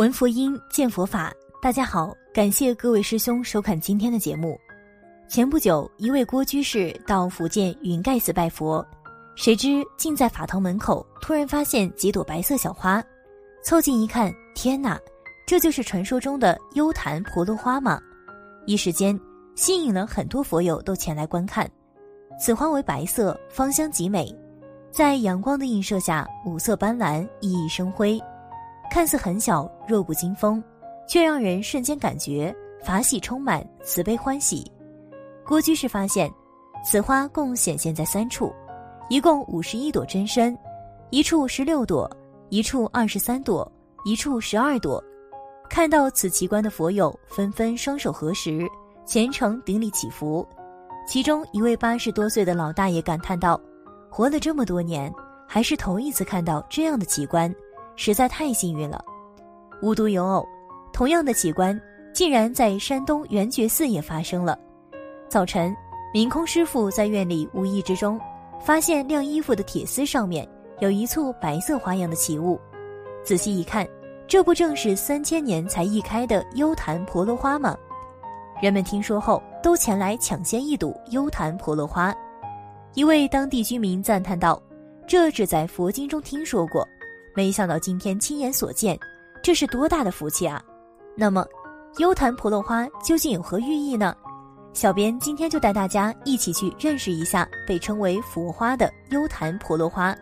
闻佛音，见佛法。大家好，感谢各位师兄收看今天的节目。前不久，一位郭居士到福建云盖寺拜佛，谁知竟在法堂门口突然发现几朵白色小花，凑近一看，天哪，这就是传说中的幽檀婆罗花吗？一时间吸引了很多佛友都前来观看。此花为白色，芳香极美，在阳光的映射下，五色斑斓，熠熠生辉。看似很小，弱不禁风，却让人瞬间感觉法喜充满，慈悲欢喜。郭居士发现，此花共显现在三处，一共五十一朵真身，一处十六朵，一处二十三朵，一处十二朵。看到此奇观的佛友纷纷双手合十，虔诚顶礼祈福。其中一位八十多岁的老大爷感叹道：“活了这么多年，还是头一次看到这样的奇观。”实在太幸运了，无独有偶，同样的奇观竟然在山东圆觉寺也发生了。早晨，明空师傅在院里无意之中发现晾衣服的铁丝上面有一簇白色花样的奇物，仔细一看，这不正是三千年才一开的幽檀婆罗花吗？人们听说后都前来抢先一睹幽檀婆罗花。一位当地居民赞叹道：“这只在佛经中听说过。”没想到今天亲眼所见，这是多大的福气啊！那么，幽檀婆罗花究竟有何寓意呢？小编今天就带大家一起去认识一下被称为佛花的幽檀婆罗花。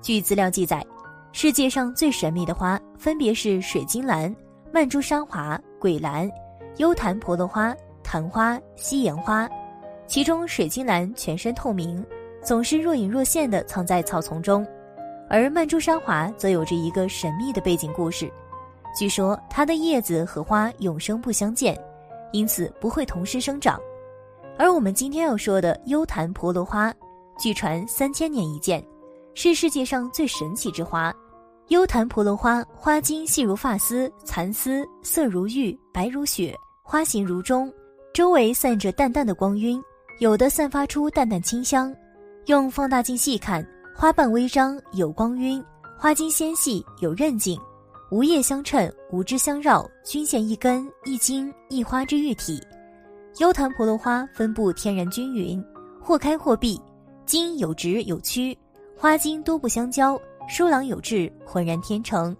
据资料记载，世界上最神秘的花分别是水晶兰、曼珠沙华、鬼兰、幽檀婆罗花、昙花、夕颜花。其中，水晶兰全身透明，总是若隐若现地藏在草丛中。而曼珠沙华则有着一个神秘的背景故事，据说它的叶子和花永生不相见，因此不会同时生长。而我们今天要说的幽檀婆罗花，据传三千年一见，是世界上最神奇之花。幽檀婆罗花花茎细如发丝，蚕丝色如玉，白如雪，花形如钟，周围散着淡淡的光晕，有的散发出淡淡清香，用放大镜细看。花瓣微张，有光晕；花茎纤细，有韧劲，无叶相衬，无枝相绕，均现一根一茎一花之玉体。幽檀婆罗花分布天然均匀，或开或闭，茎有直有曲，花茎多不相交，疏朗有致，浑然天成。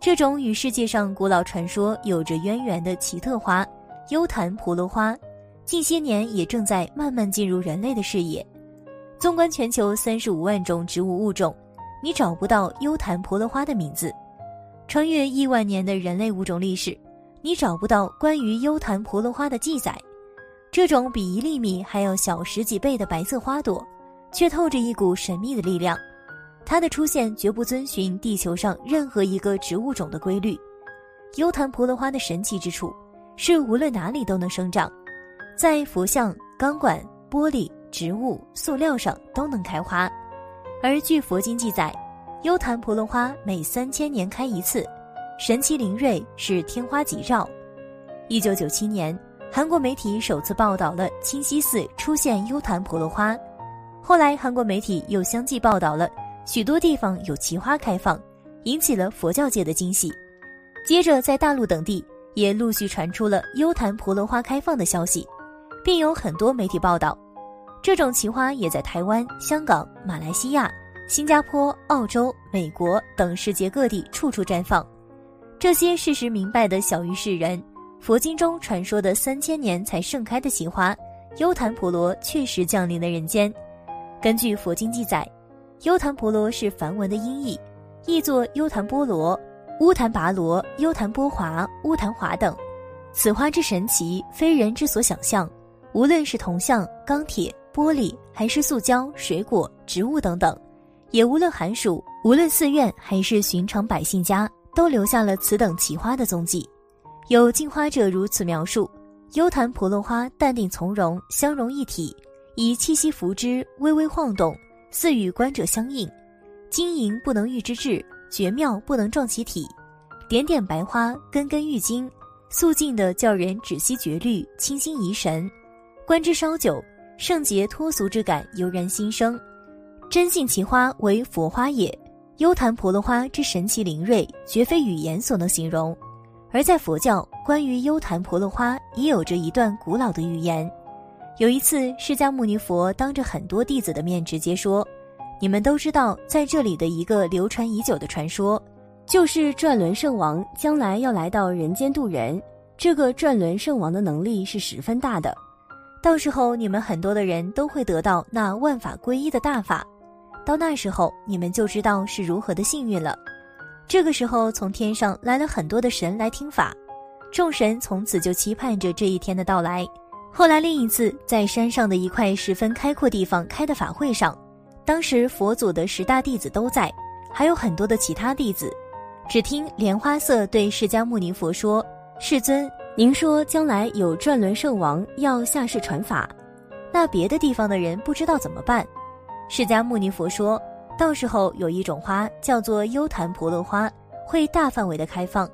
这种与世界上古老传说有着渊源的奇特花——幽檀婆罗花，近些年也正在慢慢进入人类的视野。纵观全球三十五万种植物物种，你找不到幽檀婆罗花的名字；穿越亿万年的人类物种历史，你找不到关于幽檀婆罗花的记载。这种比一粒米还要小十几倍的白色花朵，却透着一股神秘的力量。它的出现绝不遵循地球上任何一个植物种的规律。幽檀婆罗花的神奇之处，是无论哪里都能生长，在佛像、钢管、玻璃。植物、塑料上都能开花，而据佛经记载，幽檀婆罗花每三千年开一次，神奇灵瑞，是天花吉兆。一九九七年，韩国媒体首次报道了清溪寺出现幽檀婆罗花，后来韩国媒体又相继报道了许多地方有奇花开放，引起了佛教界的惊喜。接着，在大陆等地也陆续传出了幽檀婆罗花开放的消息，并有很多媒体报道。这种奇花也在台湾、香港、马来西亚、新加坡、澳洲、美国等世界各地处处绽放。这些事实明白的小于世人，佛经中传说的三千年才盛开的奇花幽檀婆罗确实降临了人间。根据佛经记载，幽檀婆罗是梵文的音译，译作优昙波罗、乌檀拔罗、优昙波华、乌昙华等。此花之神奇，非人之所想象。无论是铜像、钢铁。玻璃还是塑胶、水果、植物等等，也无论寒暑，无论寺院还是寻常百姓家，都留下了此等奇花的踪迹。有进花者如此描述：幽檀婆罗花淡定从容，相融一体，以气息拂之，微微晃动，似与观者相应。晶莹不能喻之质，绝妙不能状其体。点点白花，根根玉晶，素净的叫人止息绝虑，清心怡神。观之稍久。圣洁脱俗之感油然心生，真性其花为佛花也。幽檀婆罗花之神奇灵锐，绝非语言所能形容。而在佛教，关于幽檀婆罗花也有着一段古老的寓言。有一次，释迦牟尼佛当着很多弟子的面直接说：“你们都知道，在这里的一个流传已久的传说，就是转轮圣王将来要来到人间度人。这个转轮圣王的能力是十分大的，到时候你们很多的人都会得到那万法归一的大法。”到那时候，你们就知道是如何的幸运了。这个时候，从天上来了很多的神来听法，众神从此就期盼着这一天的到来。后来，另一次在山上的一块十分开阔地方开的法会上，当时佛祖的十大弟子都在，还有很多的其他弟子。只听莲花色对释迦牟尼佛说：“世尊，您说将来有转轮圣王要下世传法，那别的地方的人不知道怎么办？”释迦牟尼佛说：“到时候有一种花叫做幽檀婆罗花，会大范围的开放，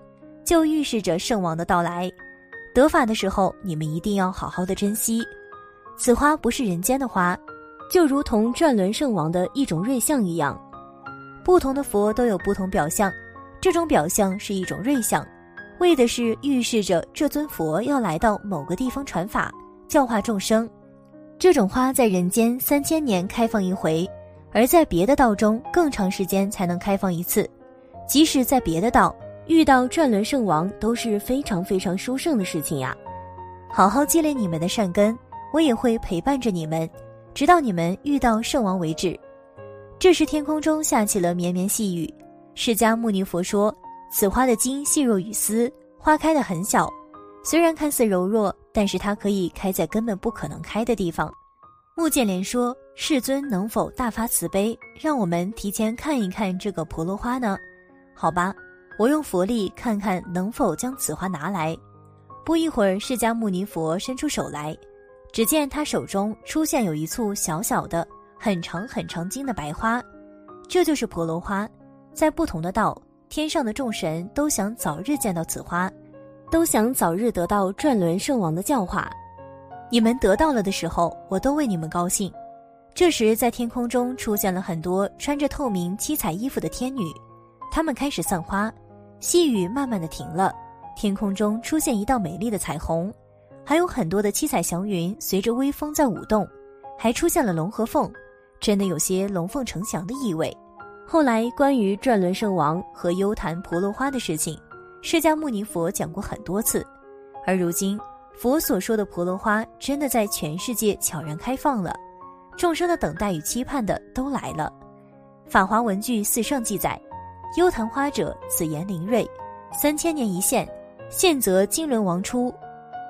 就预示着圣王的到来。得法的时候，你们一定要好好的珍惜。此花不是人间的花，就如同转轮圣王的一种瑞相一样。不同的佛都有不同表象，这种表象是一种瑞相，为的是预示着这尊佛要来到某个地方传法，教化众生。”这种花在人间三千年开放一回，而在别的道中更长时间才能开放一次。即使在别的道遇到转轮圣王都是非常非常殊胜的事情呀。好好积累你们的善根，我也会陪伴着你们，直到你们遇到圣王为止。这时天空中下起了绵绵细雨。释迦牟尼佛说：“此花的茎细若雨丝，花开的很小，虽然看似柔弱。”但是它可以开在根本不可能开的地方。穆建连说：“世尊能否大发慈悲，让我们提前看一看这个婆罗花呢？”好吧，我用佛力看看能否将此花拿来。不一会儿，释迦牟尼佛伸出手来，只见他手中出现有一簇小小的、很长很长茎的白花，这就是婆罗花。在不同的道，天上的众神都想早日见到此花。都想早日得到转轮圣王的教化，你们得到了的时候，我都为你们高兴。这时，在天空中出现了很多穿着透明七彩衣服的天女，她们开始散花，细雨慢慢的停了，天空中出现一道美丽的彩虹，还有很多的七彩祥云随着微风在舞动，还出现了龙和凤，真的有些龙凤呈祥的意味。后来，关于转轮圣王和幽檀婆罗花的事情。释迦牟尼佛讲过很多次，而如今佛所说的婆罗花真的在全世界悄然开放了，众生的等待与期盼的都来了。法华文具四上记载：幽昙花者，此言灵锐，三千年一现，现则金轮王出。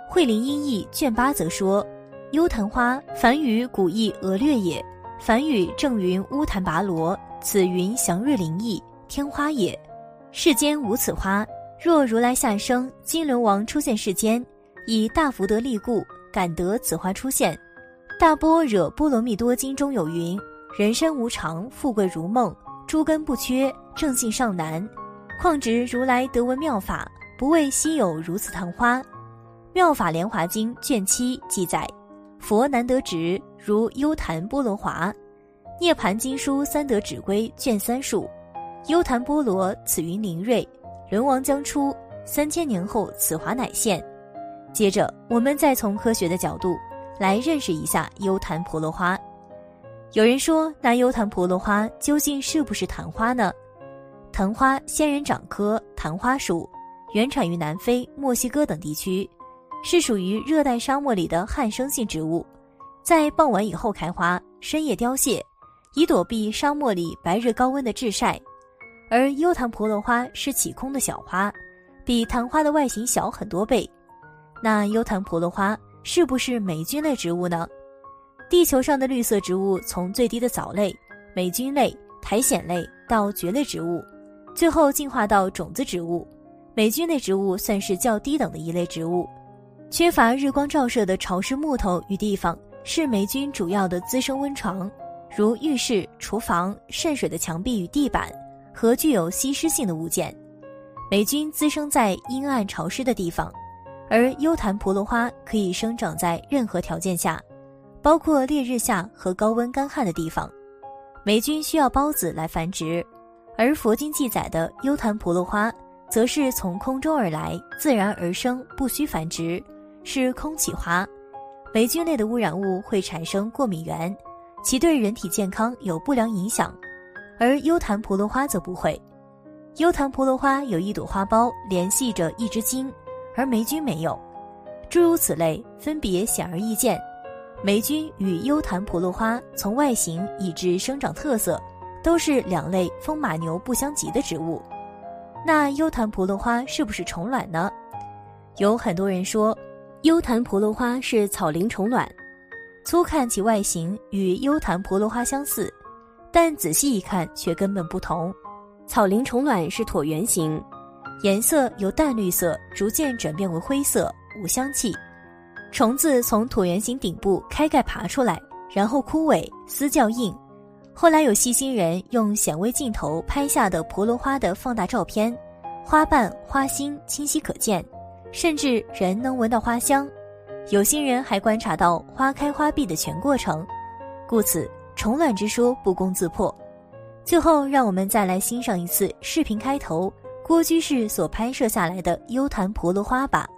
慧林音译卷八则说：幽昙花，梵语古译俄略也，梵语正云乌檀拔罗，此云祥瑞灵异天花也。世间无此花。若如来下生，金轮王出现世间，以大福德力故，感得此花出现。大般若波罗蜜多经中有云：人生无常，富贵如梦，诸根不缺，正性尚难。况值如来得闻妙法，不为稀有如此昙花。妙法莲华经卷七记载：佛难得值如幽昙波罗华。涅盘经书三德指归卷三述：幽檀波罗，此云灵瑞。轮王将出，三千年后此花乃现。接着，我们再从科学的角度来认识一下幽檀婆罗花。有人说，那幽檀婆罗花究竟是不是昙花呢？昙花仙人掌科昙花属，原产于南非、墨西哥等地区，是属于热带沙漠里的旱生性植物，在傍晚以后开花，深夜凋谢，以躲避沙漠里白日高温的炙晒。而幽檀婆罗花是起空的小花，比昙花的外形小很多倍。那幽檀婆罗花是不是霉菌类植物呢？地球上的绿色植物从最低的藻类、霉菌类、苔藓类到蕨类植物，最后进化到种子植物。霉菌类植物算是较低等的一类植物。缺乏日光照射的潮湿木头与地方是霉菌主要的滋生温床，如浴室、厨房渗水的墙壁与地板。和具有吸湿性的物件，霉菌滋生在阴暗潮湿的地方，而幽檀婆罗花可以生长在任何条件下，包括烈日下和高温干旱的地方。霉菌需要孢子来繁殖，而佛经记载的优昙婆罗花，则是从空中而来，自然而生，不需繁殖，是空气花。霉菌类的污染物会产生过敏源，其对人体健康有不良影响，而优昙婆罗花则不会。优昙婆罗花有一朵花苞联系着一只茎，而霉菌没有。诸如此类，分别显而易见。霉菌与优昙婆罗花从外形以至生长特色，都是两类风马牛不相及的植物。那优昙婆罗花是不是虫卵呢？有很多人说，优昙婆罗花是草蛉虫卵。粗看其外形与优昙婆罗花相似，但仔细一看却根本不同。草蛉虫卵是椭圆形，颜色由淡绿色逐渐转变为灰色，无香气。虫子从椭圆形顶部开盖爬出来，然后枯萎，丝较硬。后来有细心人用显微镜头拍下的婆罗花的放大照片，花瓣、花心清晰可见，甚至人能闻到花香。有心人还观察到花开花闭的全过程，故此虫卵之说不攻自破。最后，让我们再来欣赏一次视频开头郭居士所拍摄下来的幽昙婆罗花吧。